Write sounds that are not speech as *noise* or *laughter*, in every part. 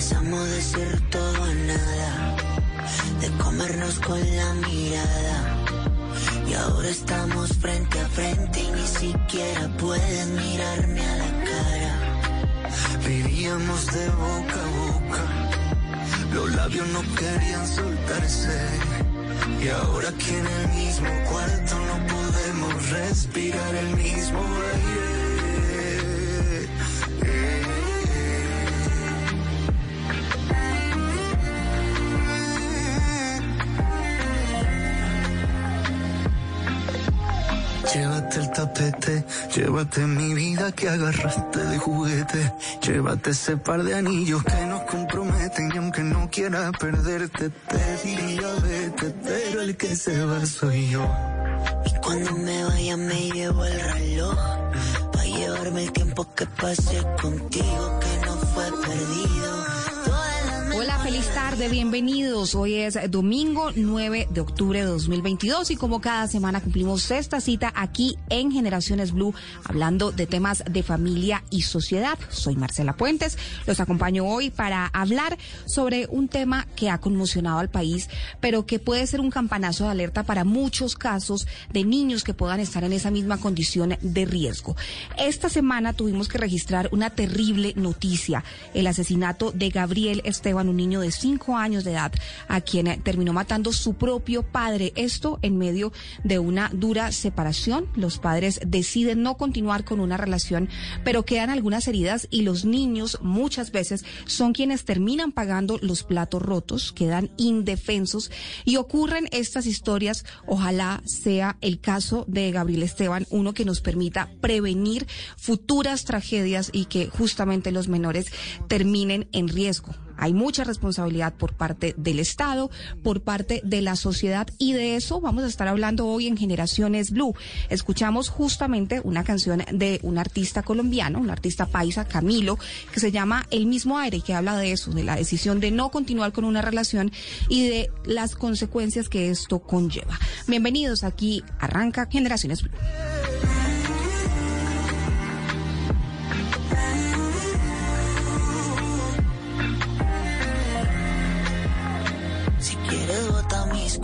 pasamos de ser todo a nada, de comernos con la mirada. Y ahora estamos frente a frente y ni siquiera pueden mirarme a la cara. Vivíamos de boca a boca. Los labios no querían soltarse. Y ahora aquí en el mismo cuarto no podemos respirar el mismo aire. Llévate mi vida que agarraste de juguete. Llévate ese par de anillos que nos comprometen y aunque no quiera perderte te diría vete, pero el que se va soy yo. Y cuando me vaya me llevo el reloj, para llevarme el tiempo que pasé contigo que no fue perdido. Feliz tarde, bienvenidos. Hoy es domingo 9 de octubre de 2022 y como cada semana cumplimos esta cita aquí en Generaciones Blue hablando de temas de familia y sociedad. Soy Marcela Puentes, los acompaño hoy para hablar sobre un tema que ha conmocionado al país, pero que puede ser un campanazo de alerta para muchos casos de niños que puedan estar en esa misma condición de riesgo. Esta semana tuvimos que registrar una terrible noticia, el asesinato de Gabriel Esteban un niño de cinco años de edad a quien terminó matando su propio padre. Esto en medio de una dura separación. Los padres deciden no continuar con una relación, pero quedan algunas heridas y los niños muchas veces son quienes terminan pagando los platos rotos, quedan indefensos y ocurren estas historias. Ojalá sea el caso de Gabriel Esteban, uno que nos permita prevenir futuras tragedias y que justamente los menores terminen en riesgo. Hay mucha responsabilidad por parte del Estado, por parte de la sociedad y de eso vamos a estar hablando hoy en Generaciones Blue. Escuchamos justamente una canción de un artista colombiano, un artista paisa, Camilo, que se llama El mismo aire que habla de eso, de la decisión de no continuar con una relación y de las consecuencias que esto conlleva. Bienvenidos aquí, arranca Generaciones Blue.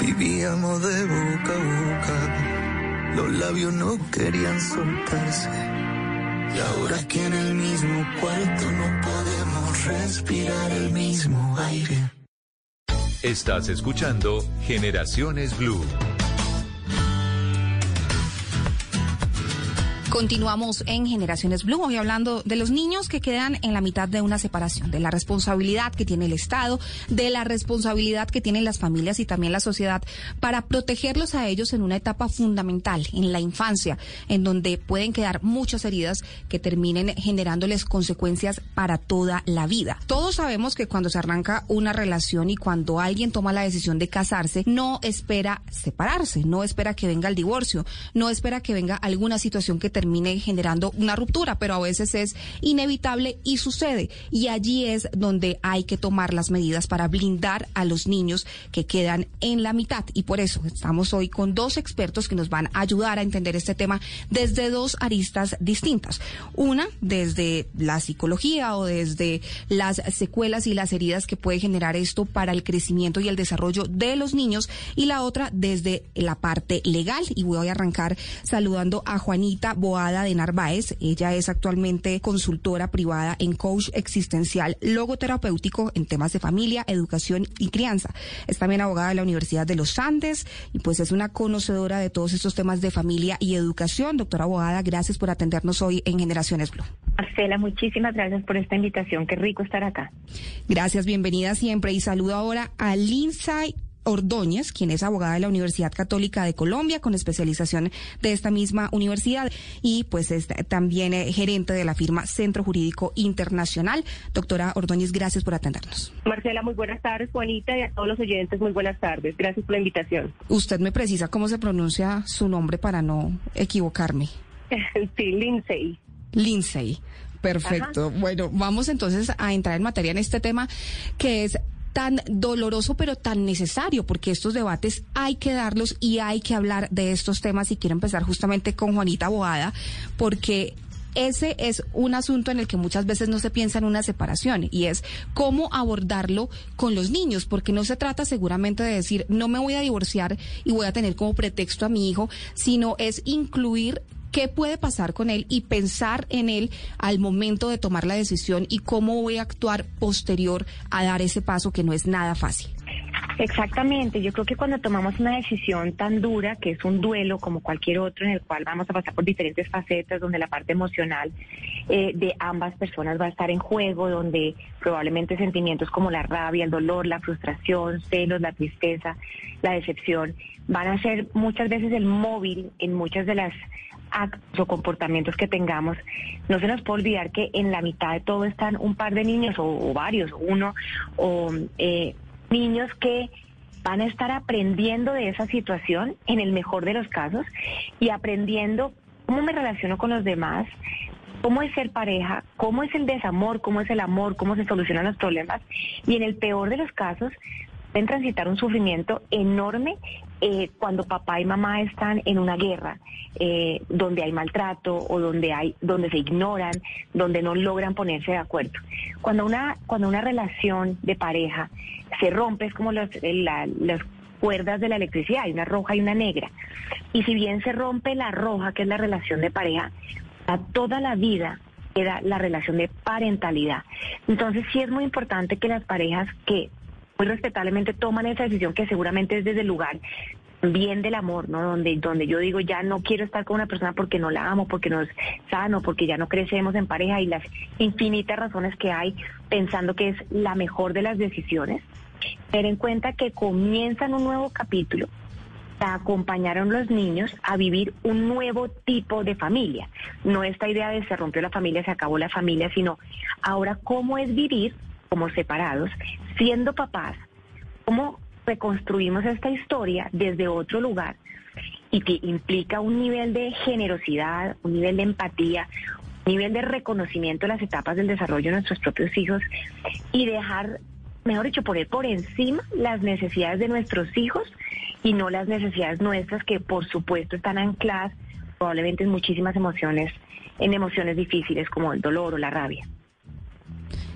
Vivíamos de boca a boca, los labios no querían soltarse. Y ahora que en el mismo cuarto no podemos respirar el mismo aire. Estás escuchando Generaciones Blue. Continuamos en Generaciones Blue, hoy hablando de los niños que quedan en la mitad de una separación, de la responsabilidad que tiene el Estado, de la responsabilidad que tienen las familias y también la sociedad para protegerlos a ellos en una etapa fundamental, en la infancia, en donde pueden quedar muchas heridas que terminen generándoles consecuencias para toda la vida. Todos sabemos que cuando se arranca una relación y cuando alguien toma la decisión de casarse, no espera separarse, no espera que venga el divorcio, no espera que venga alguna situación que termine generando una ruptura, pero a veces es inevitable y sucede. Y allí es donde hay que tomar las medidas para blindar a los niños que quedan en la mitad. Y por eso estamos hoy con dos expertos que nos van a ayudar a entender este tema desde dos aristas distintas. Una desde la psicología o desde las secuelas y las heridas que puede generar esto para el crecimiento y el desarrollo de los niños y la otra desde la parte legal. Y voy a arrancar saludando a Juanita Boada de Narváez. Ella es actualmente consultora privada en coach existencial logoterapéutico en temas de familia, educación y crianza. Es también abogada de la Universidad de los Andes y pues es una conocedora de todos estos temas de familia y educación. Doctora Boada, gracias por atendernos hoy en Generaciones Blue. Marcela, muchísimas gracias por esta invitación. Qué rico estar acá. Gracias, bienvenida siempre y saludo ahora a Lindsay Ordóñez, quien es abogada de la Universidad Católica de Colombia con especialización de esta misma universidad y pues es también eh, gerente de la firma Centro Jurídico Internacional. Doctora Ordóñez, gracias por atendernos. Marcela, muy buenas tardes, Juanita, y a todos los oyentes, muy buenas tardes. Gracias por la invitación. Usted me precisa cómo se pronuncia su nombre para no equivocarme. *laughs* sí, Lindsay. Lindsay. Perfecto. Bueno, vamos entonces a entrar en materia en este tema que es tan doloroso pero tan necesario porque estos debates hay que darlos y hay que hablar de estos temas. Y quiero empezar justamente con Juanita Boada porque ese es un asunto en el que muchas veces no se piensa en una separación y es cómo abordarlo con los niños, porque no se trata seguramente de decir no me voy a divorciar y voy a tener como pretexto a mi hijo, sino es incluir qué puede pasar con él y pensar en él al momento de tomar la decisión y cómo voy a actuar posterior a dar ese paso que no es nada fácil. Exactamente, yo creo que cuando tomamos una decisión tan dura, que es un duelo como cualquier otro, en el cual vamos a pasar por diferentes facetas, donde la parte emocional eh, de ambas personas va a estar en juego, donde probablemente sentimientos como la rabia, el dolor, la frustración, celos, la tristeza, la decepción, van a ser muchas veces el móvil en muchas de las actos o comportamientos que tengamos, no se nos puede olvidar que en la mitad de todo están un par de niños o, varios, uno o eh, niños que van a estar aprendiendo de esa situación en el mejor de los casos y aprendiendo cómo me relaciono con los demás, cómo es ser pareja, cómo es el desamor, cómo es el amor, cómo se solucionan los problemas y en el peor de los casos pueden transitar un sufrimiento enorme eh, cuando papá y mamá están en una guerra, eh, donde hay maltrato o donde hay, donde se ignoran, donde no logran ponerse de acuerdo. Cuando una, cuando una relación de pareja se rompe, es como los, las cuerdas de la electricidad, hay una roja y una negra. Y si bien se rompe la roja, que es la relación de pareja, a toda la vida queda la relación de parentalidad. Entonces sí es muy importante que las parejas que muy respetablemente toman esa decisión que seguramente es desde el lugar bien del amor, ¿no? Donde, donde yo digo, ya no quiero estar con una persona porque no la amo, porque no es sano, porque ya no crecemos en pareja y las infinitas razones que hay pensando que es la mejor de las decisiones. Tener en cuenta que comienzan un nuevo capítulo, acompañaron los niños a vivir un nuevo tipo de familia. No esta idea de se rompió la familia, se acabó la familia, sino ahora cómo es vivir como separados, siendo papás, cómo reconstruimos esta historia desde otro lugar y que implica un nivel de generosidad, un nivel de empatía, un nivel de reconocimiento de las etapas del desarrollo de nuestros propios hijos y dejar, mejor dicho, poner por encima las necesidades de nuestros hijos y no las necesidades nuestras que por supuesto están ancladas probablemente en muchísimas emociones, en emociones difíciles como el dolor o la rabia.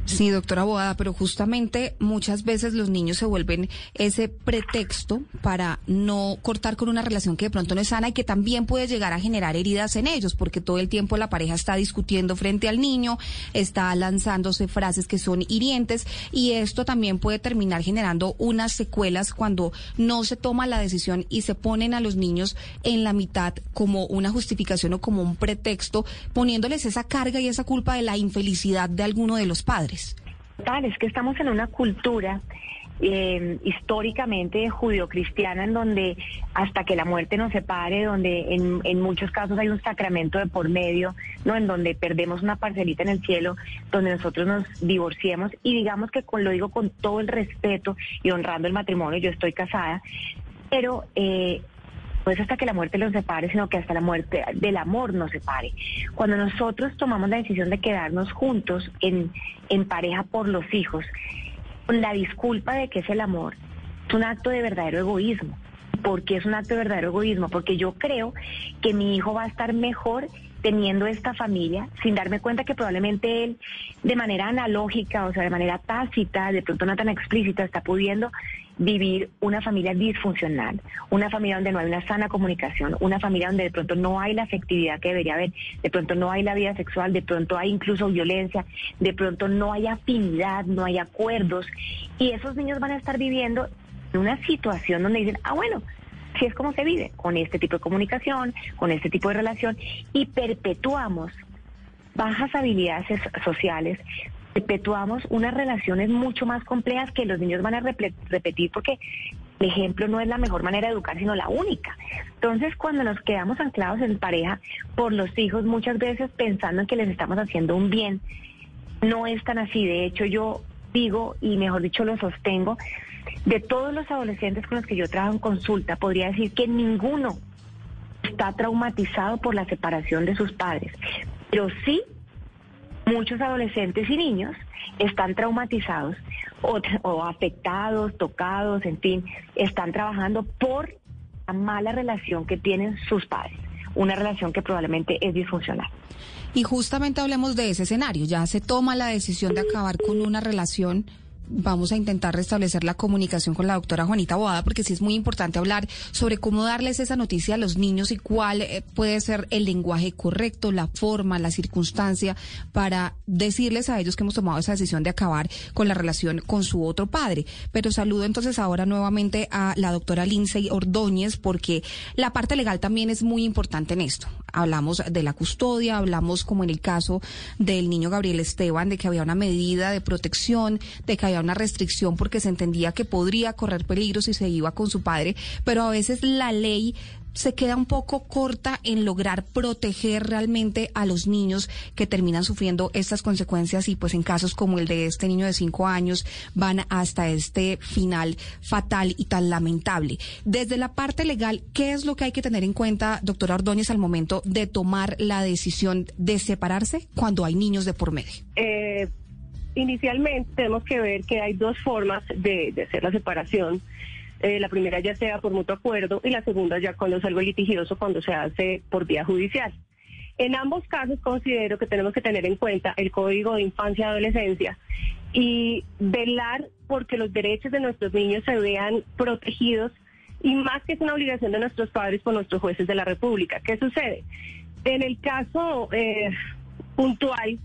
Sí, doctora Boada, pero justamente muchas veces los niños se vuelven ese pretexto para no cortar con una relación que de pronto no es sana y que también puede llegar a generar heridas en ellos, porque todo el tiempo la pareja está discutiendo frente al niño, está lanzándose frases que son hirientes y esto también puede terminar generando unas secuelas cuando no se toma la decisión y se ponen a los niños en la mitad como una justificación o como un pretexto, poniéndoles esa carga y esa culpa de la infelicidad de alguno de los padres. Tal, es que estamos en una cultura eh, históricamente judio-cristiana en donde hasta que la muerte nos separe, donde en, en, muchos casos hay un sacramento de por medio, no, en donde perdemos una parcelita en el cielo, donde nosotros nos divorciemos. Y digamos que con, lo digo con todo el respeto y honrando el matrimonio, yo estoy casada, pero eh, no es hasta que la muerte los separe, sino que hasta la muerte del amor nos separe. Cuando nosotros tomamos la decisión de quedarnos juntos en, en pareja por los hijos, la disculpa de que es el amor, es un acto de verdadero egoísmo. ¿Por qué es un acto de verdadero egoísmo? Porque yo creo que mi hijo va a estar mejor teniendo esta familia, sin darme cuenta que probablemente él, de manera analógica, o sea, de manera tácita, de pronto no tan explícita, está pudiendo vivir una familia disfuncional, una familia donde no hay una sana comunicación, una familia donde de pronto no hay la afectividad que debería haber, de pronto no hay la vida sexual, de pronto hay incluso violencia, de pronto no hay afinidad, no hay acuerdos, y esos niños van a estar viviendo en una situación donde dicen, ah, bueno, si es como se vive, con este tipo de comunicación, con este tipo de relación, y perpetuamos bajas habilidades sociales, perpetuamos unas relaciones mucho más complejas que los niños van a repetir porque el ejemplo no es la mejor manera de educar, sino la única. Entonces, cuando nos quedamos anclados en pareja por los hijos, muchas veces pensando en que les estamos haciendo un bien, no es tan así. De hecho, yo digo, y mejor dicho lo sostengo, de todos los adolescentes con los que yo trabajo en consulta, podría decir que ninguno está traumatizado por la separación de sus padres, pero sí muchos adolescentes y niños están traumatizados o, afectados, tocados, en fin, están trabajando por la mala relación que tienen sus padres, una relación que probablemente es disfuncional. Y justamente hablemos de ese escenario, ya se toma la decisión de acabar con una relación vamos a intentar restablecer la comunicación con la doctora Juanita Boada, porque sí es muy importante hablar sobre cómo darles esa noticia a los niños y cuál eh, puede ser el lenguaje correcto, la forma, la circunstancia, para decirles a ellos que hemos tomado esa decisión de acabar con la relación con su otro padre. Pero saludo entonces ahora nuevamente a la doctora Lindsay Ordóñez, porque la parte legal también es muy importante en esto. Hablamos de la custodia, hablamos como en el caso del niño Gabriel Esteban, de que había una medida de protección, de que había una restricción porque se entendía que podría correr peligro si se iba con su padre, pero a veces la ley se queda un poco corta en lograr proteger realmente a los niños que terminan sufriendo estas consecuencias y pues en casos como el de este niño de cinco años van hasta este final fatal y tan lamentable. Desde la parte legal, ¿qué es lo que hay que tener en cuenta, doctora Ordóñez, al momento de tomar la decisión de separarse cuando hay niños de por medio? Eh, inicialmente tenemos que ver que hay dos formas de, hacer la separación. Eh, la primera ya sea por mutuo acuerdo y la segunda ya cuando es algo litigioso, cuando se hace por vía judicial. En ambos casos considero que tenemos que tener en cuenta el Código de Infancia y Adolescencia y velar porque los derechos de nuestros niños se vean protegidos y más que es una obligación de nuestros padres por nuestros jueces de la República. ¿Qué sucede? En el caso eh, puntual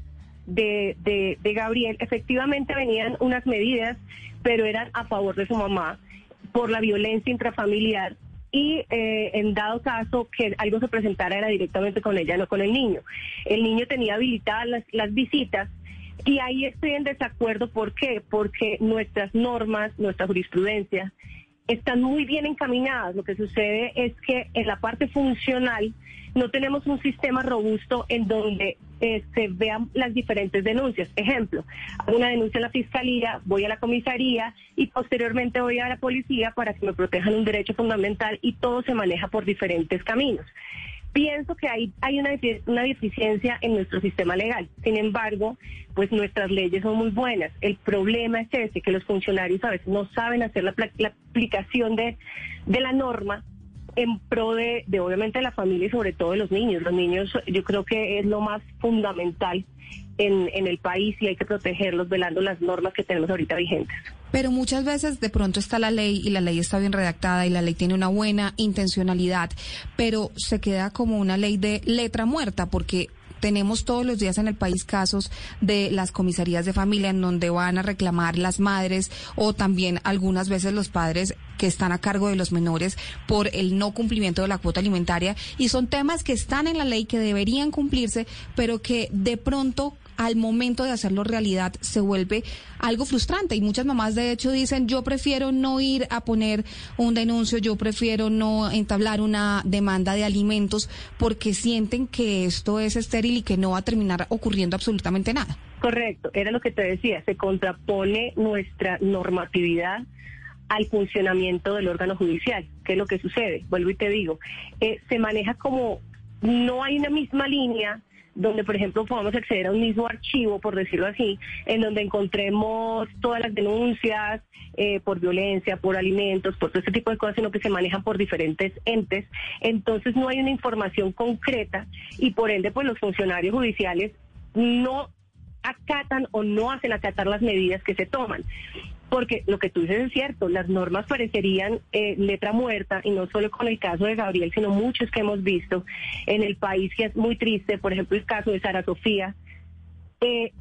de, de, Gabriel, efectivamente venían unas medidas, pero eran a favor de su mamá por la violencia intrafamiliar y eh, en dado caso que algo se presentara era directamente con ella, no con el niño. El niño tenía habilitadas las, las visitas y ahí estoy en desacuerdo. ¿Por qué? Porque nuestras normas, nuestra jurisprudencia están muy bien encaminadas. Lo que sucede es que en la parte funcional no tenemos un sistema robusto en donde eh, se vean las diferentes denuncias. Ejemplo, hago una denuncia en la fiscalía, voy a la comisaría y posteriormente voy a la policía para que me protejan un derecho fundamental y todo se maneja por diferentes caminos. Pienso que hay, hay una, una deficiencia en nuestro sistema legal. Sin embargo, pues nuestras leyes son muy buenas. El problema es ese, que los funcionarios a veces no saben hacer la, aplicación de, de la norma en pro de, de, obviamente la familia y sobre todo de los niños. Los niños yo creo que es lo más fundamental en, en el país y hay que protegerlos velando las normas que tenemos ahorita vigentes. Pero muchas veces de pronto está la ley y la ley está bien redactada y la ley tiene una buena intencionalidad, pero se queda como una ley de letra muerta porque tenemos todos los días en el país casos de las comisarías de familia en donde van a reclamar las madres o también algunas veces los padres que están a cargo de los menores por el no cumplimiento de la cuota alimentaria. Y son temas que están en la ley que deberían cumplirse, pero que de pronto al momento de hacerlo realidad se vuelve algo frustrante y muchas mamás de hecho dicen yo prefiero no ir a poner un denuncio, yo prefiero no entablar una demanda de alimentos porque sienten que esto es estéril y que no va a terminar ocurriendo absolutamente nada. Correcto, era lo que te decía, se contrapone nuestra normatividad al funcionamiento del órgano judicial. ¿Qué es lo que sucede? Vuelvo y te digo, eh, se maneja como no hay una misma línea donde, por ejemplo, podamos acceder a un mismo archivo, por decirlo así, en donde encontremos todas las denuncias eh, por violencia, por alimentos, por todo este tipo de cosas, sino que se manejan por diferentes entes. Entonces no hay una información concreta y por ende, pues los funcionarios judiciales no acatan o no hacen acatar las medidas que se toman porque lo que tú dices es cierto, las normas parecerían eh, letra muerta y no solo con el caso de Gabriel, sino muchos que hemos visto en el país que es muy triste, por ejemplo el caso de Sara Sofía. Eh,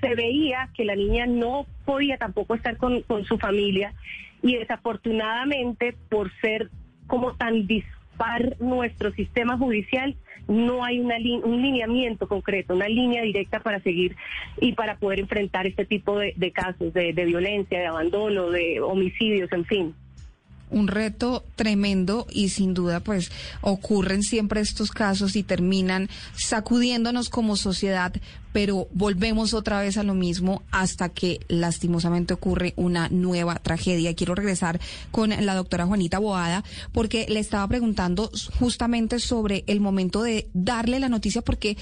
se veía que la niña no podía tampoco estar con, su familia y desafortunadamente por ser como tan dispar nuestro sistema judicial, no hay una un lineamiento concreto, una línea directa para seguir y para poder enfrentar este tipo de, casos de violencia, de abandono, de homicidios, en fin un reto tremendo y sin duda pues ocurren siempre estos casos y terminan sacudiéndonos como sociedad, pero volvemos otra vez a lo mismo hasta que lastimosamente ocurre una nueva tragedia. Quiero regresar con la doctora Juanita Boada porque le estaba preguntando justamente sobre el momento de darle la noticia porque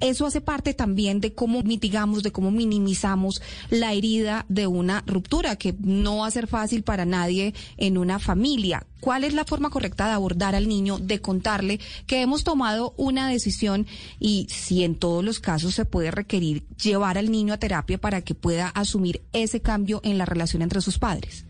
eso hace parte también de cómo mitigamos, de cómo minimizamos la herida de una ruptura, que no va a ser fácil para nadie en una familia. ¿Cuál es la forma correcta de abordar al niño, de contarle que hemos tomado una decisión y si en todos los casos se puede requerir llevar al niño a terapia para que pueda asumir ese cambio en la relación entre sus padres?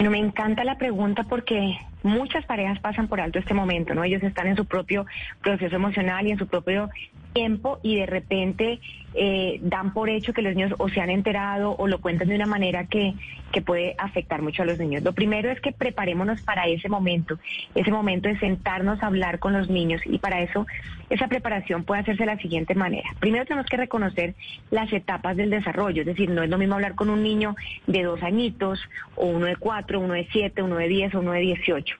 Bueno, me encanta la pregunta porque muchas parejas pasan por alto este momento, ¿no? Ellos están en su propio proceso emocional y en su propio tiempo y de repente eh, dan por hecho que los niños o se han enterado o lo cuentan de una manera que, que puede afectar mucho a los niños. Lo primero es que preparémonos para ese momento, ese momento de sentarnos a hablar con los niños y para eso esa preparación puede hacerse de la siguiente manera. Primero tenemos que reconocer las etapas del desarrollo, es decir, no es lo mismo hablar con un niño de dos añitos o uno de cuatro, uno de siete, uno de diez o uno de dieciocho.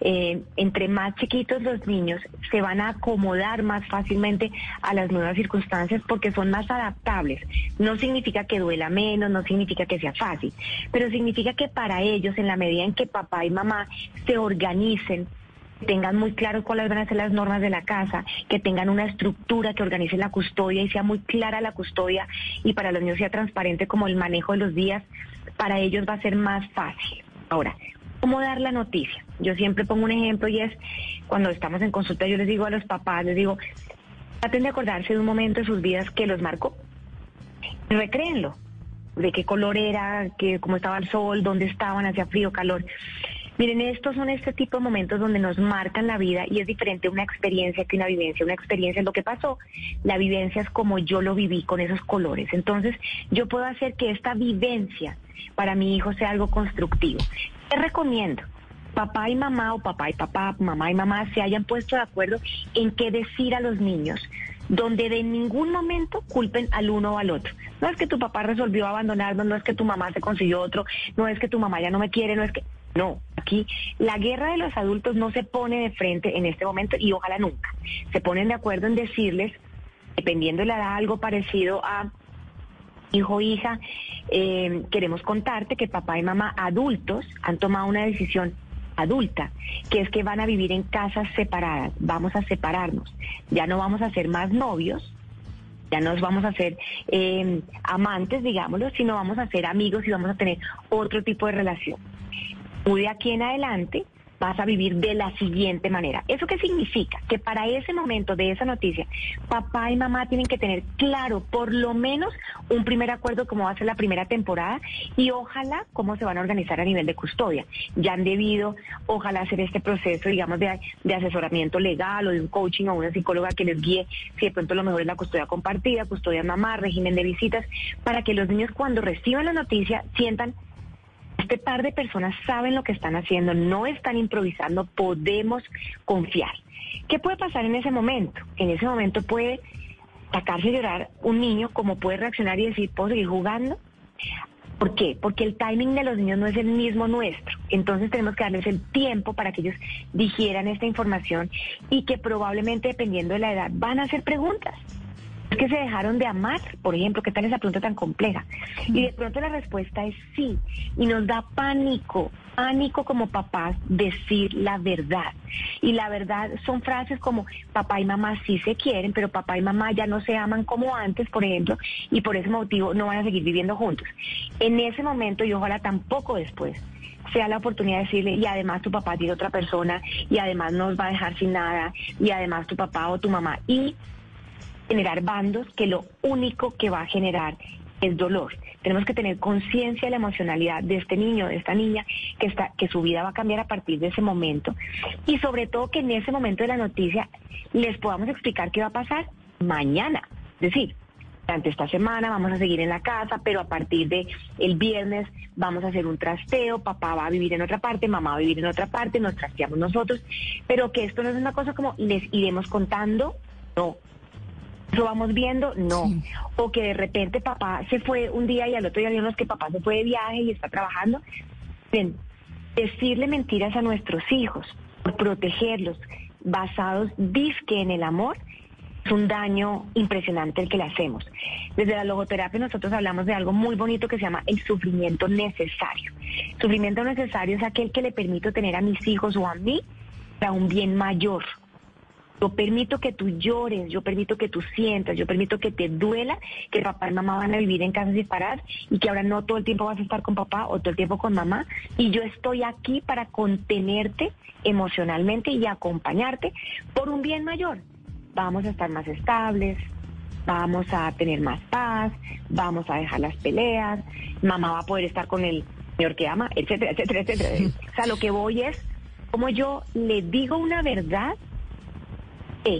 Eh, entre más chiquitos los niños se van a acomodar más fácilmente a las nuevas circunstancias porque son más adaptables. No significa que duela menos, no significa que sea fácil, pero significa que para ellos, en la medida en que papá y mamá se organicen, tengan muy claro cuáles van a ser las normas de la casa, que tengan una estructura que organice la custodia y sea muy clara la custodia y para los niños sea transparente como el manejo de los días, para ellos va a ser más fácil. Ahora, ¿cómo dar la noticia? Yo siempre pongo un ejemplo y es cuando estamos en consulta, yo les digo a los papás, les digo, traten de acordarse de un momento de sus vidas que los marcó. Recréenlo. De qué color era, que, cómo estaba el sol, dónde estaban, hacía frío, calor. Miren, estos son este tipo de momentos donde nos marcan la vida y es diferente una experiencia que una vivencia. Una experiencia es lo que pasó, la vivencia es como yo lo viví con esos colores. Entonces, yo puedo hacer que esta vivencia para mi hijo sea algo constructivo. ¿Qué recomiendo? Papá y mamá o papá y papá, mamá y mamá se hayan puesto de acuerdo en qué decir a los niños, donde de ningún momento culpen al uno o al otro. No es que tu papá resolvió abandonarnos, no es que tu mamá se consiguió otro, no es que tu mamá ya no me quiere, no es que... No, aquí la guerra de los adultos no se pone de frente en este momento y ojalá nunca. Se ponen de acuerdo en decirles, dependiendo de la edad, algo parecido a hijo, hija, eh, queremos contarte que papá y mamá adultos han tomado una decisión adulta, que es que van a vivir en casas separadas, vamos a separarnos, ya no vamos a ser más novios, ya no vamos a ser eh, amantes, digámoslo, sino vamos a ser amigos y vamos a tener otro tipo de relación. Muy de aquí en adelante vas a vivir de la siguiente manera. ¿Eso qué significa? Que para ese momento de esa noticia, papá y mamá tienen que tener claro por lo menos un primer acuerdo cómo va a ser la primera temporada y ojalá cómo se van a organizar a nivel de custodia. Ya han debido, ojalá, hacer este proceso, digamos, de, asesoramiento legal o de un coaching o una psicóloga que les guíe si de pronto lo mejor es la custodia compartida, custodia mamá, régimen de visitas, para que los niños cuando reciban la noticia sientan este par de personas saben lo que están haciendo, no están improvisando, podemos confiar. ¿Qué puede pasar en ese momento? En ese momento puede sacarse a llorar un niño, como puede reaccionar y decir, ¿puedo seguir jugando? ¿Por qué? Porque el timing de los niños no es el mismo nuestro. Entonces tenemos que darles el tiempo para que ellos digieran esta información y que probablemente, dependiendo de la edad, van a hacer preguntas que se dejaron de amar, por ejemplo, ¿qué tal esa pregunta tan compleja? Y de pronto la respuesta es sí, y nos da pánico, pánico como papás decir la verdad. Y la verdad son frases como papá y mamá sí se quieren, pero papá y mamá ya no se aman como antes, por ejemplo, y por ese motivo no van a seguir viviendo juntos. En ese momento y ojalá tampoco después sea la oportunidad de decirle, y además tu papá tiene otra persona, y además nos va a dejar sin nada, y además tu papá o tu mamá. Y generar bandos que lo único que va a generar es dolor. Tenemos que tener conciencia de la emocionalidad de este niño, de esta niña, que, está, que su vida va a cambiar a partir de ese momento. Y sobre todo que en ese momento de la noticia les podamos explicar qué va a pasar mañana. Es decir, durante esta semana vamos a seguir en la casa, pero a partir de el viernes vamos a hacer un trasteo, papá va a vivir en otra parte, mamá va a vivir en otra parte, nos trasteamos nosotros, pero que esto no es una cosa como les iremos contando, no, ¿Lo vamos viendo? No. O que de repente papá se fue un día y al otro día vimos que papá se fue de viaje y está trabajando. Bien, decirle mentiras a nuestros hijos, por protegerlos, basados disque en el amor, es un daño impresionante el que le hacemos. Desde la logoterapia nosotros hablamos de algo muy bonito que se llama el sufrimiento necesario. sufrimiento necesario es aquel que le permito tener a mis hijos o a mí para un bien mayor yo permito que tú llores, yo permito que tú sientas, yo permito que te duela que papá y mamá van a vivir en casas separadas y que ahora no todo el tiempo vas a estar con papá o todo el tiempo con mamá. Y yo estoy aquí para contenerte emocionalmente y acompañarte por un bien mayor. Vamos a estar más estables, vamos a tener más paz, vamos a dejar las peleas, mamá va a poder estar con el señor que ama, etcétera, etcétera, etcétera. O sea, lo que voy es como yo le digo una verdad que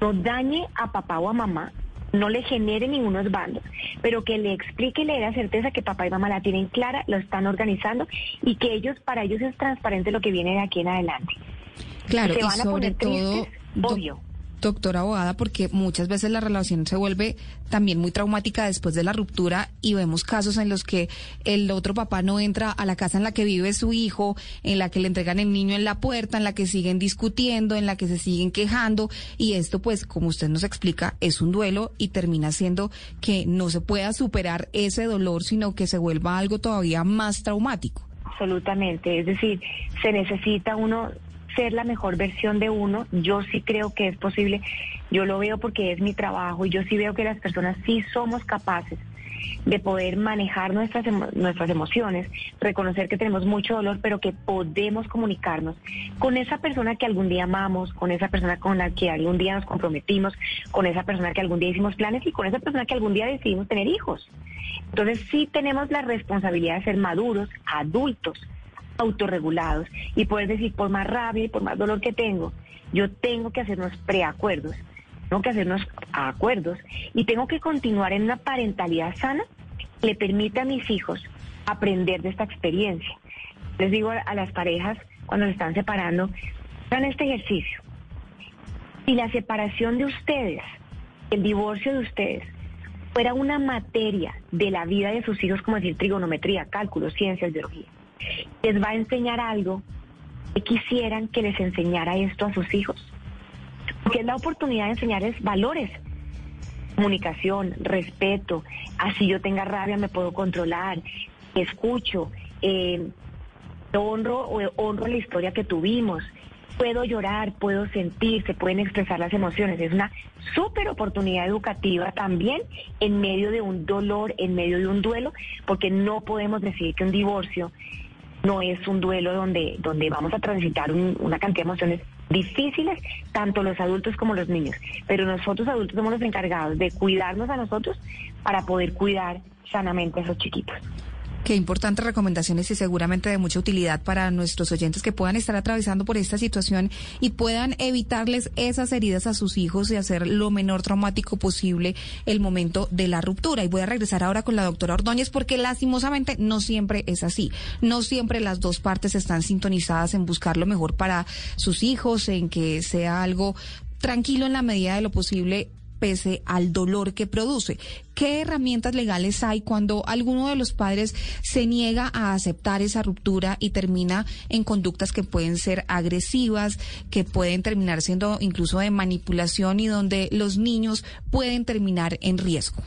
no dañe a papá o a mamá, no le genere ningunos bandos, pero que le explique y le dé la certeza que papá y mamá la tienen clara, lo están organizando y que ellos, para ellos es transparente lo que viene de aquí en adelante. Claro, y sobre todo, obvio doctora abogada, porque muchas veces la relación se vuelve también muy traumática después de la ruptura y vemos casos en los que el otro papá no entra a la casa en la que vive su hijo, en la que le entregan el niño en la puerta, en la que siguen discutiendo, en la que se siguen quejando y esto pues como usted nos explica es un duelo y termina siendo que no se pueda superar ese dolor, sino que se vuelva algo todavía más traumático. Absolutamente, es decir, se necesita uno ser la mejor versión de uno. Yo sí creo que es posible. Yo lo veo porque es mi trabajo y yo sí veo que las personas sí somos capaces de poder manejar nuestras, nuestras emociones, reconocer que tenemos mucho dolor, pero que podemos comunicarnos con esa persona que algún día amamos, con esa persona con la que algún día nos comprometimos, con esa persona que algún día hicimos planes y con esa persona que algún día decidimos tener hijos. Entonces sí tenemos la responsabilidad de ser maduros, adultos, autorregulados y poder decir, por más rabia y por más dolor que tengo, yo tengo que hacernos preacuerdos, tengo que hacernos acuerdos y tengo que continuar en una parentalidad sana que le permita a mis hijos aprender de esta experiencia. Les digo a, las parejas cuando se están separando, hagan este ejercicio. Si la separación de ustedes, el divorcio de ustedes, fuera una materia de la vida de sus hijos, como decir trigonometría, cálculo, ciencias, biología, les va a enseñar algo que quisieran que les enseñara esto a sus hijos. Porque es la oportunidad de enseñarles valores, comunicación, respeto, así yo tenga rabia me puedo controlar, escucho, eh, honro, honro la historia que tuvimos, puedo llorar, puedo sentir, se pueden expresar las emociones. Es una súper oportunidad educativa también en medio de un dolor, en medio de un duelo, porque no podemos decir que un divorcio no es un duelo donde, donde vamos a transitar una cantidad de emociones difíciles, tanto los adultos como los niños. Pero nosotros adultos somos los encargados de cuidarnos a nosotros para poder cuidar sanamente a esos chiquitos. Qué importantes recomendaciones y seguramente de mucha utilidad para nuestros oyentes que puedan estar atravesando por esta situación y puedan evitarles esas heridas a sus hijos y hacer lo menor traumático posible el momento de la ruptura. Y voy a regresar ahora con la doctora Ordóñez porque lastimosamente no siempre es así. No siempre las dos partes están sintonizadas en buscar lo mejor para sus hijos, en que sea algo tranquilo en la medida de lo posible pese al dolor que produce. ¿Qué herramientas legales hay cuando alguno de los padres se niega a aceptar esa ruptura y termina en conductas que pueden ser agresivas, que pueden terminar siendo incluso de manipulación y donde los niños pueden terminar en riesgo?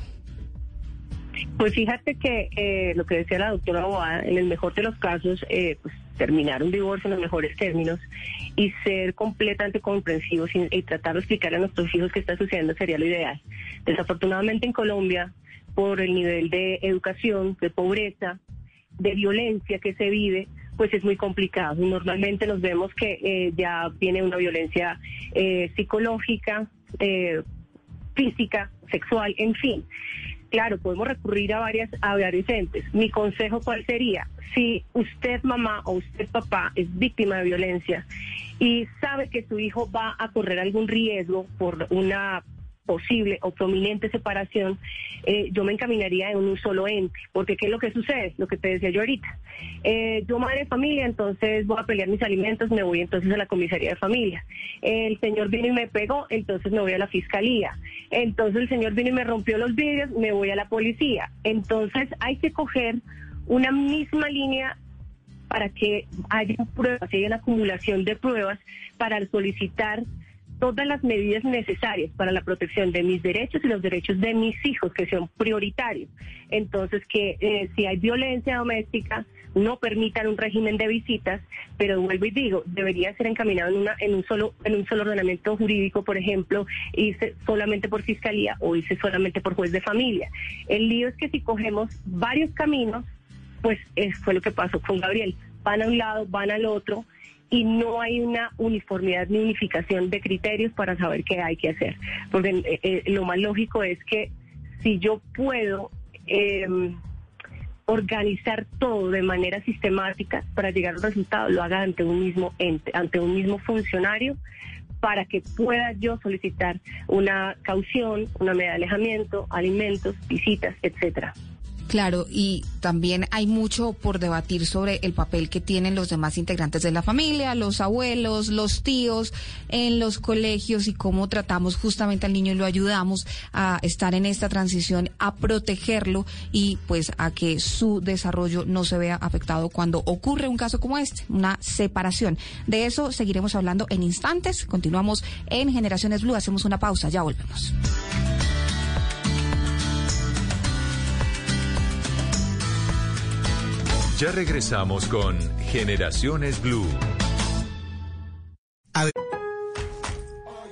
Pues fíjate que eh, lo que decía la doctora Boada, en el mejor de los casos, eh, pues terminar un divorcio en los mejores términos y ser completamente comprensivos y, tratar de explicar a nuestros hijos qué está sucediendo sería lo ideal. Desafortunadamente en Colombia, por el nivel de educación, de pobreza, de violencia que se vive, pues es muy complicado. Normalmente nos vemos que eh, ya viene una violencia eh, psicológica, eh, física, sexual, en fin claro, podemos recurrir a varias a. Mi consejo cuál sería? Si usted mamá o usted papá es víctima de violencia y sabe que su hijo va a correr algún riesgo por una posible o prominente separación, eh, yo me encaminaría en un solo ente, porque ¿qué es lo que sucede? Lo que te decía yo ahorita. Eh, yo madre de familia, entonces voy a pelear mis alimentos, me voy entonces a la comisaría de familia. el señor vino y me pegó, entonces me voy a la fiscalía. Entonces el señor vino y me rompió los vidrios, me voy a la policía. Entonces hay que coger una misma línea para que haya pruebas, haya una acumulación de pruebas para solicitar todas las medidas necesarias para la protección de mis derechos y los derechos de mis hijos, que son prioritarios. Entonces, que eh, si hay violencia doméstica, no permitan un régimen de visitas, pero vuelvo y digo, debería ser encaminado en, una, en, un, solo, en un solo ordenamiento jurídico, por ejemplo, irse solamente por fiscalía o irse solamente por juez de familia. El lío es que si cogemos varios caminos, pues fue lo que pasó con Gabriel. Van a un lado, van al otro, y no hay una uniformidad ni unificación de criterios para saber qué hay que hacer. Porque eh, eh, lo más lógico es que si yo puedo em, organizar todo de manera sistemática para llegar a un resultado, lo haga ante un mismo ente, ante un mismo funcionario para que pueda yo solicitar una caución, una medida de alejamiento, alimentos, visitas, etcétera. Claro, y también hay mucho por debatir sobre el papel que tienen los demás integrantes de la familia, los abuelos, los tíos en los colegios y cómo tratamos justamente al niño y lo ayudamos a estar en esta transición, a protegerlo y pues a que su desarrollo no se vea afectado cuando ocurre un caso como este, una separación. De eso seguiremos hablando en instantes. Continuamos en Generaciones Blue, hacemos una pausa, ya volvemos. Ya regresamos con Generaciones Blue.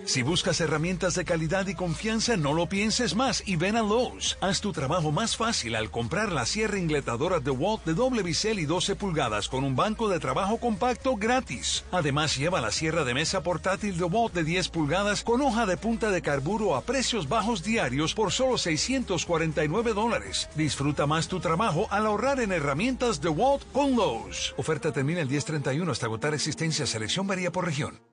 Si buscas herramientas de calidad y confianza, no lo pienses más y ven a Lowe's. Haz tu trabajo más fácil al comprar la sierra ingletadora de Walt de doble bisel y 12 pulgadas con un banco de trabajo compacto gratis. Además, lleva la sierra de mesa portátil de Walt de 10 pulgadas con hoja de punta de carburo a precios bajos diarios por solo 649 dólares. Disfruta más tu trabajo al ahorrar en herramientas de Walt con Lowe's. Oferta termina el 1031 hasta agotar existencia. Selección varía por región.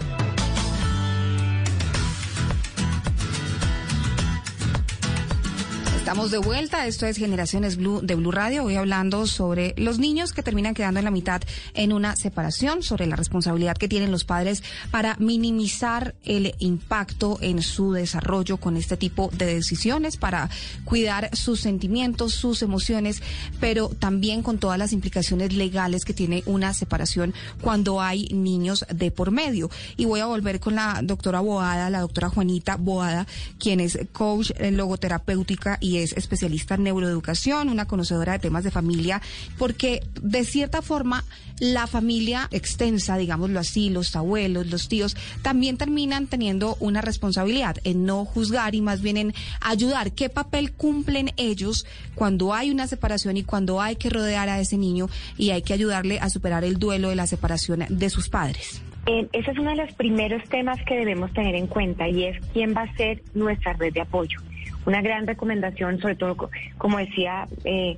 Estamos de vuelta, esto es Generaciones Blue de Blue Radio, hoy hablando sobre los niños que terminan quedando en la mitad en una separación, sobre la responsabilidad que tienen los padres para minimizar el impacto en su desarrollo con este tipo de decisiones, para cuidar sus sentimientos, sus emociones, pero también con todas las implicaciones legales que tiene una separación cuando hay niños de por medio. Y voy a volver con la doctora Boada, la doctora Juanita Boada, quien es coach logoterapéutica y es especialista en neuroeducación, una conocedora de temas de familia, porque de cierta forma la familia extensa, digámoslo así, los abuelos, los tíos, también terminan teniendo una responsabilidad en no juzgar y más bien en ayudar. ¿Qué papel cumplen ellos cuando hay una separación y cuando hay que rodear a ese niño y hay que ayudarle a superar el duelo de la separación de sus padres? Eh, ese es uno de los primeros temas que debemos tener en cuenta y es quién va a ser nuestra red de apoyo una gran recomendación, sobre todo, como decía eh,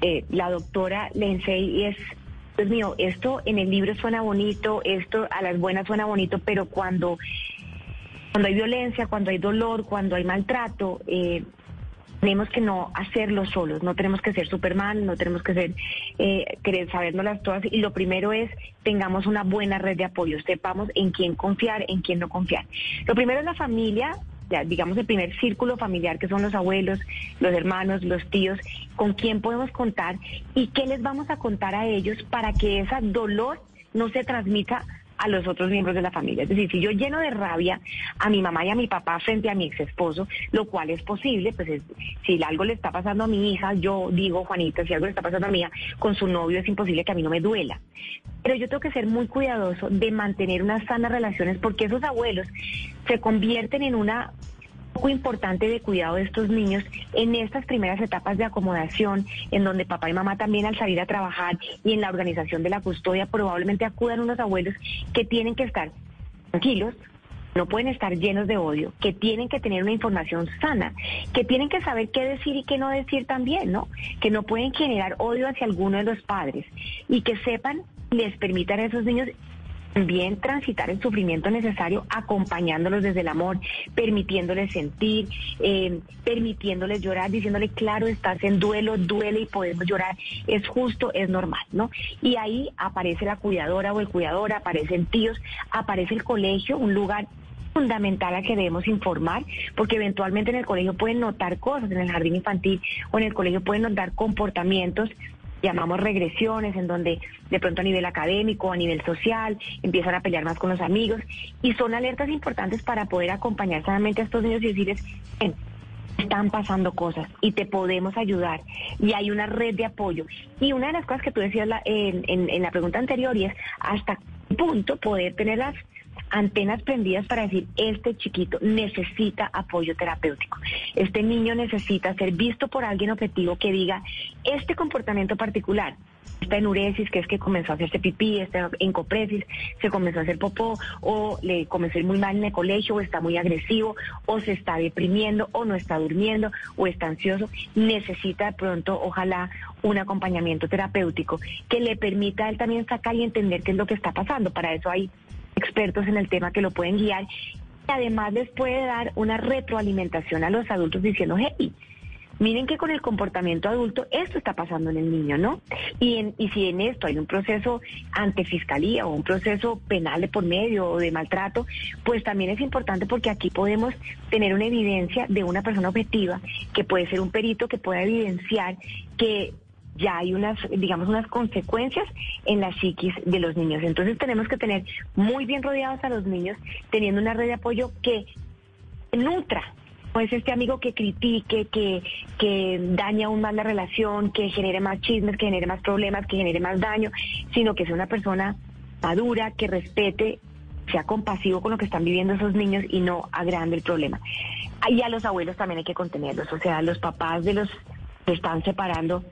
eh, la doctora Lensey, es, Dios mío, esto en el libro suena bonito, esto a las buenas suena bonito, pero cuando, cuando hay violencia, cuando hay dolor, cuando hay maltrato, eh, tenemos que no hacerlo solos, no tenemos que ser Superman, no tenemos que ser, eh, querer sabernoslas todas. Y lo primero es, tengamos una buena red de apoyo, sepamos en quién confiar, en quién no confiar. Lo primero es la familia, digamos, el primer círculo familiar, que son los abuelos, los hermanos, los tíos, con quién podemos contar y qué les vamos a contar a ellos para que ese dolor no se transmita a los otros miembros de la familia. Es decir, si yo lleno de rabia a mi mamá y a mi papá frente a mi ex esposo, lo cual es posible, pues si algo le está pasando a mi hija, yo digo, Juanita, si algo le está pasando a mi hija con su novio, es imposible que a mí no me duela. Pero yo tengo que ser muy cuidadoso de mantener unas sanas relaciones porque esos abuelos se convierten en una poco importante de cuidado de estos niños en estas primeras etapas de acomodación, en donde papá y mamá también al salir a trabajar y en la organización de la custodia probablemente acudan unos abuelos que tienen que estar tranquilos, no pueden estar llenos de odio, que tienen que tener una información sana, que tienen que saber qué decir y qué no decir también, ¿no? Que no pueden generar odio hacia alguno de los padres y que sepan, les permitan a esos niños también transitar el sufrimiento necesario acompañándolos desde el amor, permitiéndoles sentir, eh, permitiéndoles llorar, diciéndole, claro, estás en duelo, duele y podemos llorar, es justo, es normal, ¿no? Y ahí aparece la cuidadora o el cuidador, aparecen tíos, aparece el colegio, un lugar fundamental a que debemos informar, porque eventualmente en el colegio pueden notar cosas, en el jardín infantil o en el colegio pueden notar comportamientos llamamos regresiones, en donde de pronto a nivel académico, a nivel social, empiezan a pelear más con los amigos, y son alertas importantes para poder acompañar sanamente a estos niños y decirles, están pasando cosas y te podemos ayudar y hay una red de apoyo. Y una de las cosas que tú decías en, en la pregunta anterior y es hasta punto poder tener las antenas prendidas para decir, este chiquito necesita apoyo terapéutico. Este niño necesita ser visto por alguien objetivo que diga, este comportamiento particular, esta enuresis, que es que comenzó a hacerse pipí, esta encopresis, se comenzó a hacer popó, o le comenzó a ir muy mal en el colegio, o está muy agresivo, o se está deprimiendo, o no está durmiendo, o está ansioso, necesita de pronto, ojalá, un acompañamiento terapéutico que le permita a él también sacar y entender qué es lo que está pasando. Para eso hay expertos en el tema que lo pueden guiar. Y además les puede dar una retroalimentación a los adultos diciendo, hey, miren que con el comportamiento adulto esto está pasando en el niño, ¿no? Y, en, y si en esto hay un proceso ante fiscalía o un proceso penal de por medio o de maltrato, pues también es importante porque aquí podemos tener una evidencia de una persona objetiva, que puede ser un perito que pueda evidenciar que ya hay unas, digamos, unas consecuencias en la psiquis de los niños. Entonces tenemos que tener muy bien rodeados a los niños, teniendo una red de apoyo que nutra. No es este amigo que critique, que, que daña aún más la relación, que genere más chismes, que genere más problemas, que genere más daño, sino que sea una persona madura, que respete, sea compasivo con lo que están viviendo esos niños y no agrande el problema. Y a los abuelos también hay que contenerlos, o sea, los papás de los que están separando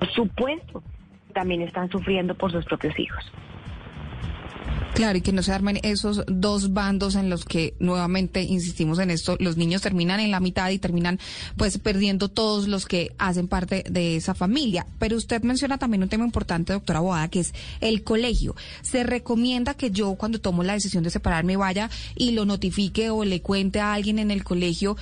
por supuesto, también están sufriendo por sus propios hijos. Claro, y que no se armen esos dos bandos en los que nuevamente insistimos en esto, los niños terminan en la mitad y terminan pues perdiendo todos los que hacen parte de esa familia. Pero usted menciona también un tema importante, doctora Boada, que es el colegio. Se recomienda que yo cuando tomo la decisión de separarme vaya y lo notifique o le cuente a alguien en el colegio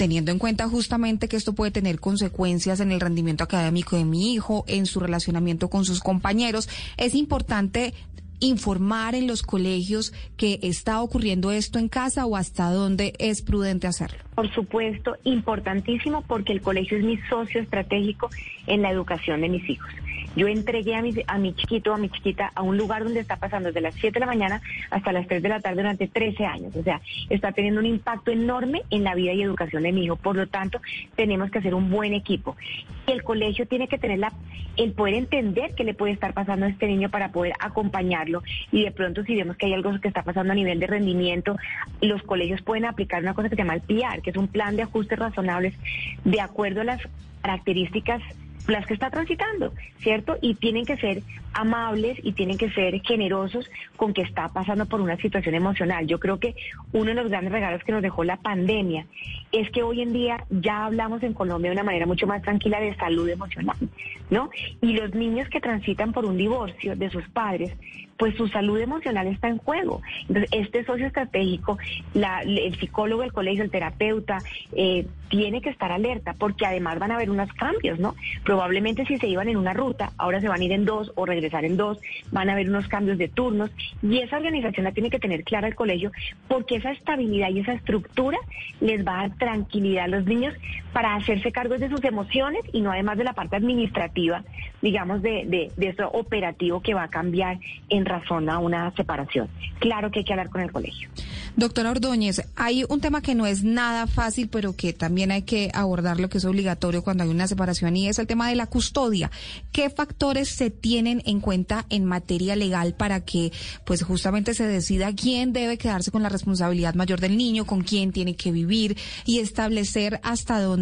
teniendo en cuenta justamente que esto puede tener consecuencias en el rendimiento académico de mi hijo, en su relacionamiento con sus compañeros, es importante informar en los colegios que está ocurriendo esto en casa o hasta dónde es prudente hacerlo? Por supuesto, importantísimo porque el colegio es mi socio estratégico en la educación de mis hijos. Yo entregué a mi, a mi chiquito, a mi chiquita, a un lugar donde está pasando desde las 7 de la mañana hasta las 3 de la tarde durante 13 años. O sea, está teniendo un impacto enorme en la vida y educación de mi hijo. Por lo tanto, tenemos que hacer un buen equipo. El colegio tiene que tener la, el poder entender qué le puede estar pasando a este niño para poder acompañarlo. Y de pronto, si vemos que hay algo que está pasando a nivel de rendimiento, los colegios pueden aplicar una cosa que se llama el PIAR, que es un plan de ajustes razonables de acuerdo a las características las que está transitando, ¿cierto? Y tienen que ser amables y tienen que ser generosos con que está pasando por una situación emocional. Yo creo que uno de los grandes regalos que nos dejó la pandemia es que hoy en día ya hablamos en Colombia de una manera mucho más tranquila de salud emocional, ¿no? Y los niños que transitan por un divorcio de sus padres pues su salud emocional está en juego. Entonces, este socio estratégico, el psicólogo del colegio, el terapeuta, eh, tiene que estar alerta porque además van a haber unos cambios, ¿no? Probablemente si se iban en una ruta, ahora se van a ir en dos o regresar en dos, van a haber unos cambios de turnos y esa organización la tiene que tener clara el colegio porque esa estabilidad y esa estructura les va a dar tranquilidad a los niños para hacerse cargo de sus emociones y no además de la parte administrativa, digamos, de, de, de eso operativo que va a cambiar en razón a una separación. Claro que hay que hablar con el colegio. Doctora Ordóñez, hay un tema que no es nada fácil, pero que también hay que abordar lo que es obligatorio cuando hay una separación y es el tema de la custodia. ¿Qué factores se tienen en cuenta en materia legal para que pues justamente se decida quién debe quedarse con la responsabilidad mayor del niño, con quién tiene que vivir y establecer hasta dónde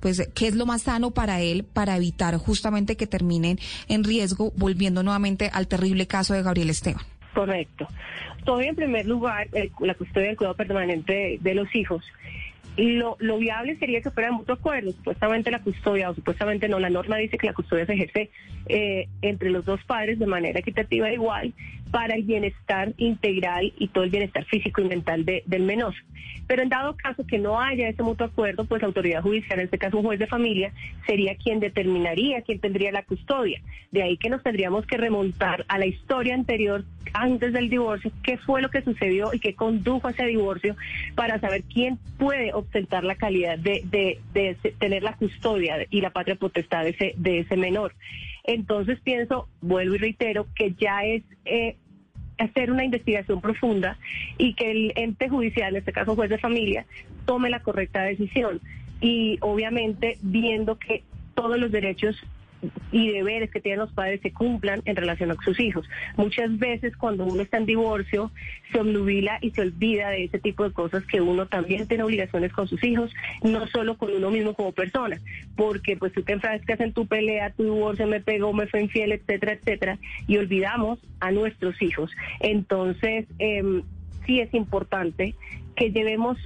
pues qué es lo más sano para él para evitar justamente que terminen en riesgo volviendo nuevamente al terrible caso de Gabriel Esteban? Correcto. Todavía en primer lugar, la custodia del cuidado permanente de, los hijos. Lo, lo, viable sería que fuera de mutuo acuerdo. Supuestamente la custodia, o supuestamente no, la norma dice que la custodia se ejerce eh, entre los dos padres de manera equitativa e igual para el bienestar integral y todo el bienestar físico y mental del menor. Pero en dado caso que no haya ese mutuo acuerdo, pues la autoridad judicial, en este caso un juez de familia, sería quien determinaría quién tendría la custodia. De ahí que nos tendríamos que remontar a la historia anterior, antes del divorcio, qué fue lo que sucedió y qué condujo a ese divorcio para saber quién puede ostentar la calidad de, de, tener la custodia y la patria potestad de ese, de ese menor. Entonces pienso, vuelvo y reitero, que ya es eh, hacer una investigación profunda y que el ente judicial, en este caso juez de familia, tome la correcta decisión. Y obviamente viendo que todos los derechos y deberes que tienen los padres se cumplan en relación a sus hijos. Muchas veces cuando uno está en divorcio se obnubila y se olvida de ese tipo de cosas que uno también tiene obligaciones con sus hijos, no solo con uno mismo como persona, porque pues tú te enfrascas en tu pelea, tu divorcio me pegó, me fue infiel, etcétera, etcétera, y olvidamos a nuestros hijos. Entonces, eh, sí es importante que llevemos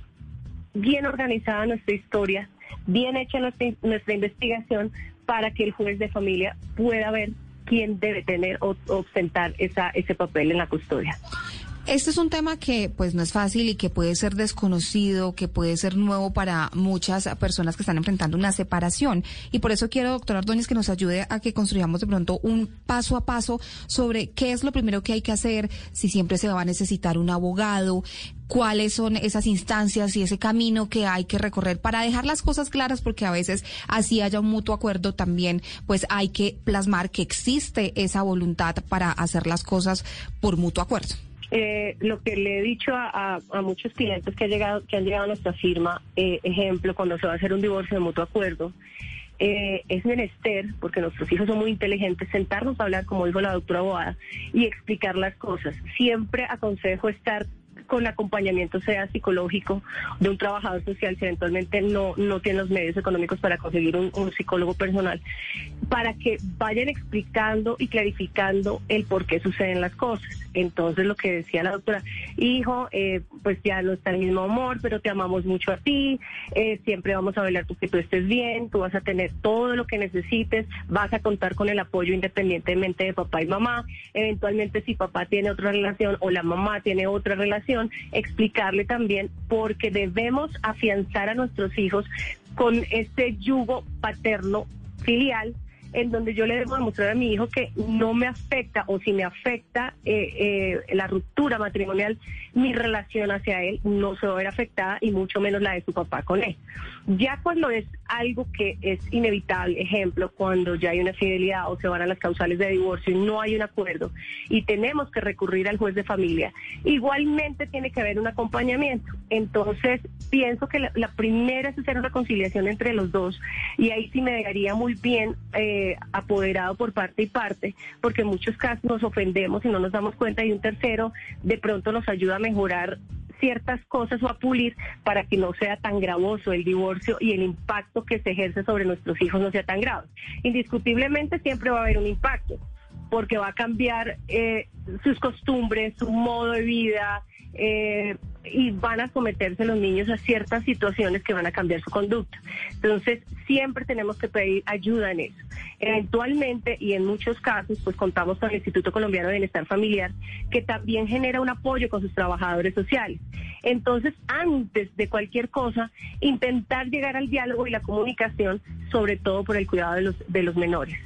bien organizada nuestra historia, bien hecha nuestra, nuestra investigación para que el juez de familia pueda ver quién debe tener o ostentar esa, ese papel en la custodia. Este es un tema que pues no es fácil y que puede ser desconocido, que puede ser nuevo para muchas personas que están enfrentando una separación. Y por eso quiero, doctor Ordóñez, que nos ayude a que construyamos de pronto un paso a paso sobre qué es lo primero que hay que hacer, si siempre se va a necesitar un abogado, cuáles son esas instancias y ese camino que hay que recorrer para dejar las cosas claras, porque a veces así haya un mutuo acuerdo también, pues hay que plasmar que existe esa voluntad para hacer las cosas por mutuo acuerdo. Eh, lo que le he dicho a, muchos clientes que, ha llegado, que han llegado a nuestra firma, eh, ejemplo, cuando se va a hacer un divorcio de mutuo acuerdo, eh, es menester, porque nuestros hijos son muy inteligentes, sentarnos a hablar, como dijo la doctora Boada, y explicar las cosas. Siempre aconsejo estar con acompañamiento, sea psicológico, de un trabajador social, si eventualmente no, no tiene los medios económicos para conseguir un, psicólogo personal, para que vayan explicando y clarificando el por qué suceden las cosas. Entonces, lo que decía la doctora, hijo, eh, pues ya no está el mismo amor, pero te amamos mucho a ti, eh, siempre vamos a velar porque tú estés bien, tú vas a tener todo lo que necesites, vas a contar con el apoyo independientemente de papá y mamá. Eventualmente, si papá tiene otra relación o la mamá tiene otra relación, explicarle también porque debemos afianzar a nuestros hijos con este yugo paterno filial en donde yo le debo demostrar a mi hijo que no me afecta o si me afecta eh, eh, la ruptura matrimonial, mi relación hacia él no se va a ver afectada y mucho menos la de su papá con él. Ya cuando es algo que es inevitable, ejemplo, cuando ya hay una fidelidad o se van a las causales de divorcio y no hay un acuerdo y tenemos que recurrir al juez de familia, igualmente tiene que haber un acompañamiento. Entonces, pienso que la, primera es hacer una conciliación entre los dos y ahí sí me dejaría muy bien eh, apoderado por parte y parte, porque en muchos casos nos ofendemos y no nos damos cuenta y un tercero de pronto nos ayuda a mejorar ciertas cosas o a pulir para que no sea tan gravoso el divorcio y el impacto que se ejerce sobre nuestros hijos no sea tan grave. Indiscutiblemente siempre va a haber un impacto porque va a cambiar eh, sus costumbres, su modo de vida, eh, y van a someterse los niños a ciertas situaciones que van a cambiar su conducta. Entonces, siempre tenemos que pedir ayuda en eso. Eventualmente, y en muchos casos, pues contamos con el Instituto Colombiano de Bienestar Familiar, que también genera un apoyo con sus trabajadores sociales. Entonces, antes de cualquier cosa, intentar llegar al diálogo y la comunicación, sobre todo por el cuidado de los, de los menores.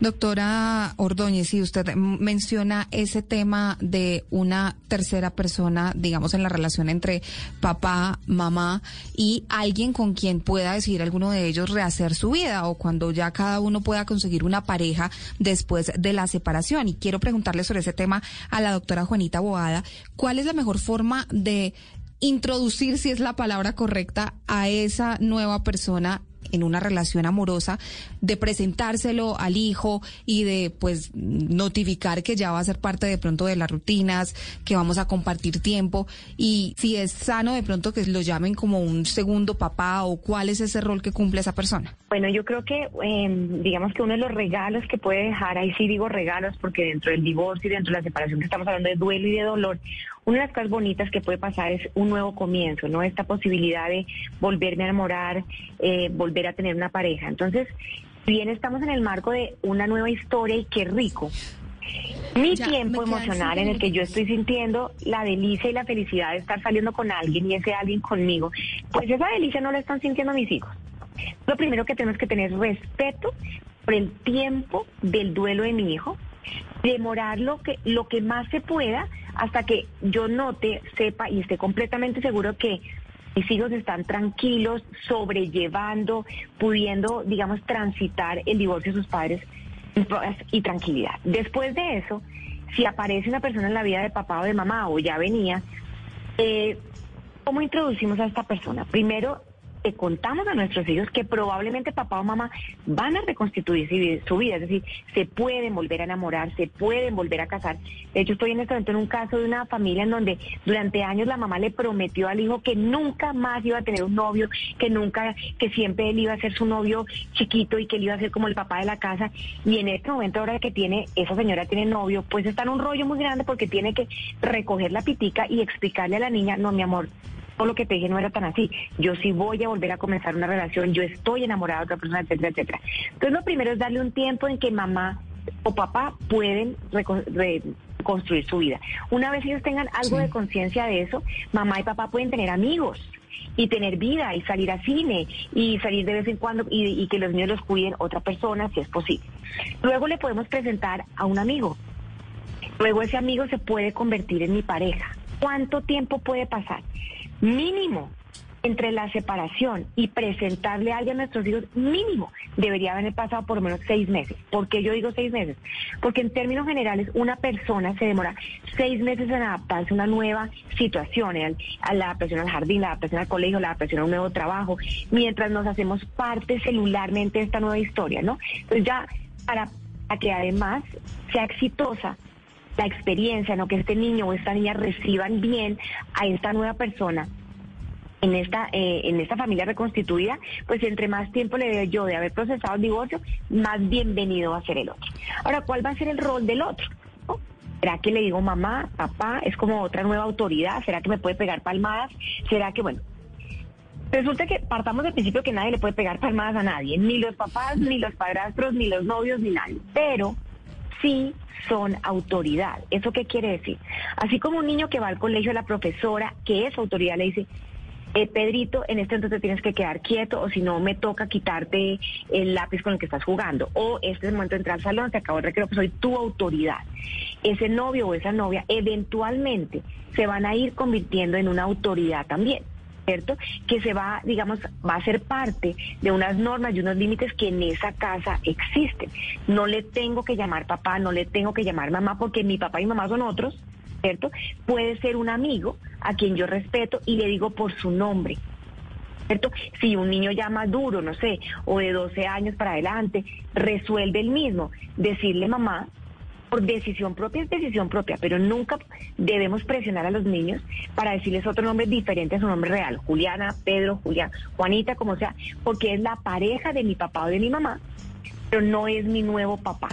Doctora Ordóñez, si usted menciona ese tema de una tercera persona, digamos, en la relación entre papá, mamá y alguien con quien pueda decidir alguno de ellos rehacer su vida o cuando ya cada uno pueda conseguir una pareja después de la separación. Y quiero preguntarle sobre ese tema a la doctora Juanita Boada, ¿cuál es la mejor forma de introducir, si es la palabra correcta, a esa nueva persona en una relación amorosa, de presentárselo al hijo y de pues notificar que ya va a ser parte de pronto de las rutinas, que vamos a compartir tiempo y si es sano de pronto que lo llamen como un segundo papá o cuál es ese rol que cumple esa persona. Bueno, yo creo que em, digamos que uno de los regalos que puede dejar, ahí sí digo regalos porque dentro del divorcio y dentro de la separación que estamos hablando de duelo y de dolor, una de las cosas bonitas que puede pasar es un nuevo comienzo, ¿no? Esta posibilidad de volverme a enamorar, eh, volver a tener una pareja. Entonces, bien estamos en el marco de una nueva historia y qué rico. Mi tiempo emocional en el que yo estoy sintiendo la delicia y la felicidad de estar saliendo con alguien y ese alguien conmigo, pues esa delicia no la están sintiendo mis hijos. Lo primero que tenemos que tener es respeto por el tiempo del duelo de mi hijo, demorar lo que, lo que más se pueda hasta que yo note, sepa y esté completamente seguro que mis hijos están tranquilos, sobrellevando, pudiendo, digamos, transitar el divorcio de sus padres y tranquilidad. Después de eso, si aparece una persona en la vida de papá o de mamá o ya venía, eh, ¿cómo introducimos a esta persona? Primero, contamos a nuestros hijos que probablemente papá o mamá van a reconstituir su vida, es decir, se pueden volver a enamorar, se pueden volver a casar. De hecho, estoy en este momento en un caso de una familia en donde durante años la mamá le prometió al hijo que nunca más iba a tener un novio, que nunca, que siempre él iba a ser su novio chiquito y que él iba a ser como el papá de la casa. Y en este momento, ahora que tiene, esa señora tiene novio, pues está en un rollo muy grande porque tiene que recoger la pitica y explicarle a la niña, no, mi amor, todo lo que te dije no era tan así. Yo sí voy a volver a comenzar una relación, yo estoy enamorada de otra persona, etcétera, etcétera. Entonces lo primero es darle un tiempo en que mamá o papá pueden reconstruir su vida. Una vez ellos tengan algo de conciencia de eso, mamá y papá pueden tener amigos y tener vida y salir a cine y salir de vez en cuando y, y, que los niños los cuiden otra persona si es posible. Luego le podemos presentar a un amigo. Luego ese amigo se puede convertir en mi pareja. ¿Cuánto tiempo puede pasar? Mínimo entre la separación y presentarle a alguien a nuestros hijos, mínimo, debería haber pasado por lo menos seis meses. ¿Por qué yo digo seis meses? Porque en términos generales una persona se demora seis meses en adaptarse a una nueva situación, a la adaptación al jardín, la adaptación al colegio, la adaptación a un nuevo trabajo, mientras nos hacemos parte celularmente de esta nueva historia, ¿no? Entonces ya para, para que además sea exitosa la experiencia, ¿no? Que este niño o esta niña reciban bien a esta nueva persona. en esta eh, en esta familia reconstituida, pues entre más tiempo le dé yo de haber procesado el divorcio, más bienvenido va a ser el otro. Ahora, ¿cuál va a ser el rol del otro? ¿Será que le digo mamá, papá? Es como otra nueva autoridad. ¿Será que me puede pegar palmadas? ¿Será que, bueno, Resulta que partamos del principio que nadie le puede pegar palmadas a nadie, ni los papás, ni los padrastros, ni los novios, ni nadie. Pero sí son autoridad. ¿Eso qué quiere decir? Así como un niño que va al colegio, la profesora, que es autoridad, le dice, eh, Pedrito, en este entonces tienes que quedar quieto o si no me toca quitarte el lápiz con el que estás jugando. O este es el momento de entrar al salón, te acabo el recreo, pues soy tu autoridad. Ese novio o esa novia eventualmente se van a ir convirtiendo en una autoridad también. ¿Cierto? Que se va, digamos, va a ser parte de unas normas y unos límites que en esa casa existen. No le tengo que llamar papá, no le tengo que llamar mamá porque mi papá y mamá son otros, ¿cierto? Puede ser un amigo a quien yo respeto y le digo por su nombre. ¿Cierto? Si un niño ya maduro, no sé, o de 12 años para adelante, resuelve el mismo, decirle mamá, por decisión propia es decisión propia, pero nunca debemos presionar a los niños para decirles otro nombre diferente a su nombre real, Juliana, Pedro, Julián, Juanita, como sea, porque es la pareja de mi papá o de mi mamá, pero no es mi nuevo papá.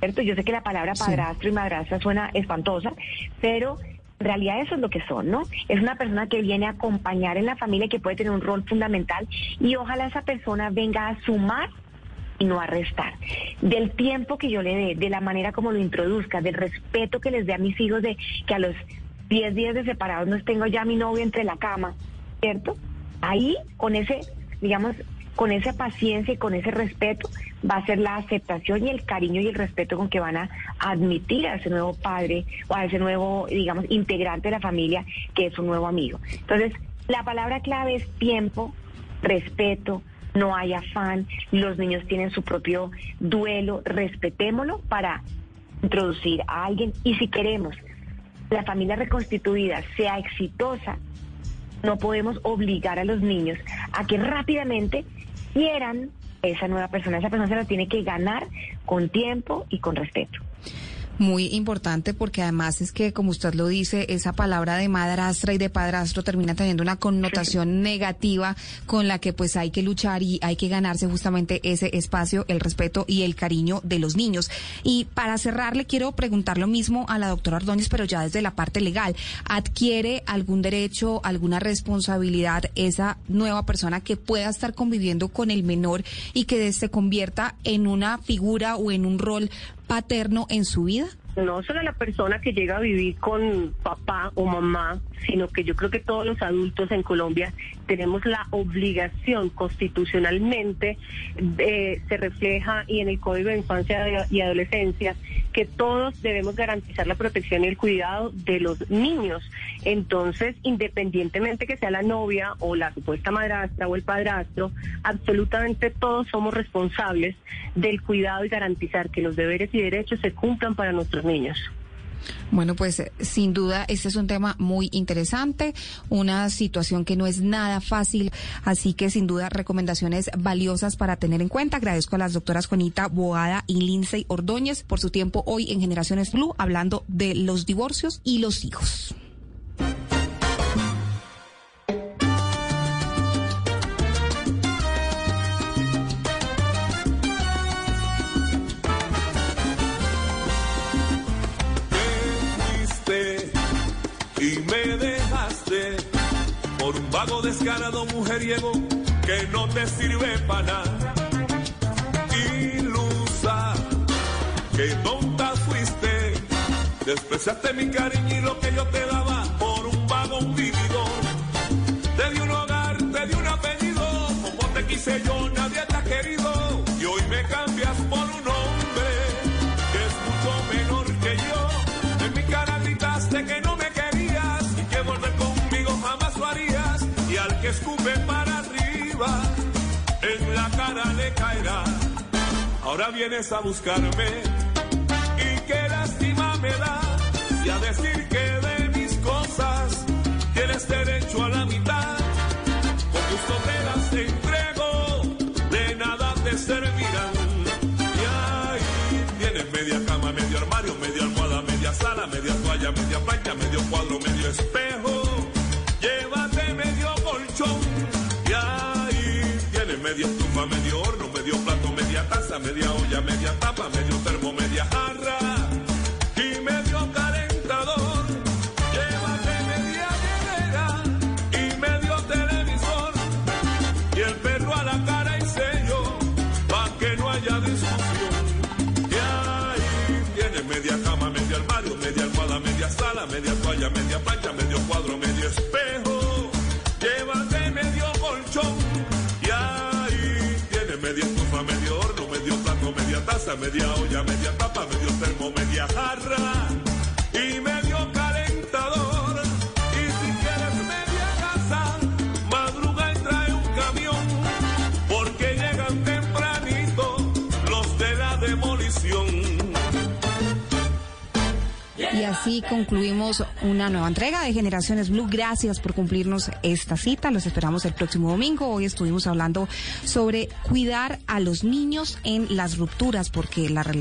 ¿Cierto? Yo sé que la palabra padrastro y madrastra suena espantosa, pero en realidad eso es lo que son, ¿no? Es una persona que viene a acompañar en la familia que puede tener un rol fundamental y ojalá esa persona venga a sumar y no a restar. Del tiempo que yo le dé, de la manera como lo introduzca, del respeto que les dé a mis hijos de que a los 10 días de separados no tengo ya a mi novio entre la cama, ¿cierto? Ahí, con ese, digamos, con esa paciencia y con ese respeto, va a ser la aceptación y el cariño y el respeto con que van a admitir a ese nuevo padre o a ese nuevo, digamos, integrante de la familia que es un nuevo amigo. Entonces, la palabra clave es tiempo, respeto, no hay afán, los niños tienen su propio duelo, respetémoslo para introducir a alguien y si queremos la familia reconstituida sea exitosa, no podemos obligar a los niños a que rápidamente quieran esa nueva persona. Esa persona se la tiene que ganar con tiempo y con respeto muy importante porque además es que, como usted lo dice, esa palabra de madrastra y de padrastro termina teniendo una connotación negativa con la que pues hay que luchar y hay que ganarse justamente ese espacio, el respeto y el cariño de los niños. Y para cerrar, le quiero preguntar lo mismo a la doctora Ordóñez, pero ya desde la parte legal. ¿Adquiere algún derecho, alguna responsabilidad esa nueva persona que pueda estar conviviendo con el menor y que se convierta en una figura o en un rol paterno en su vida? No solo la persona que llega a vivir con papá o mamá, sino que yo creo que todos los adultos en Colombia tenemos la obligación constitucionalmente, eh, se refleja y en el Código de Infancia y Adolescencia, que todos debemos garantizar la protección y el cuidado de los niños. Entonces, independientemente que sea la novia o la supuesta madrastra o el padrastro, absolutamente todos somos responsables del cuidado y garantizar que los deberes y derechos se cumplan para nuestros niños. Bueno, pues sin duda este es un tema muy interesante, una situación que no es nada fácil, así que sin duda recomendaciones valiosas para tener en cuenta. Agradezco a las doctoras Juanita Boada y Lindsay Ordóñez por su tiempo hoy en Generaciones Blue hablando de los divorcios y los hijos. Vago descarado mujeriego que no te sirve para nada. Ilusa, que tonta fuiste, despreciaste mi cariño y lo que yo te daba escupe para arriba, en la cara le caerá. Ahora vienes a buscarme y qué lástima me da y a decir que de mis cosas tienes derecho a la mitad. Con gusto te las entrego, de nada te servirán. Y ahí tienes media cama, medio armario, media almohada, media sala, media toalla, media plancha, medio cuadro, medio espejo. Llévate taza, media olla, media tapa, medio media olla, media tapa, medio termo, media jarra así concluimos una nueva entrega de Generaciones Blue. Gracias por cumplirnos esta cita. Los esperamos el próximo domingo. Hoy estuvimos hablando sobre cuidar a los niños en las rupturas, porque la relación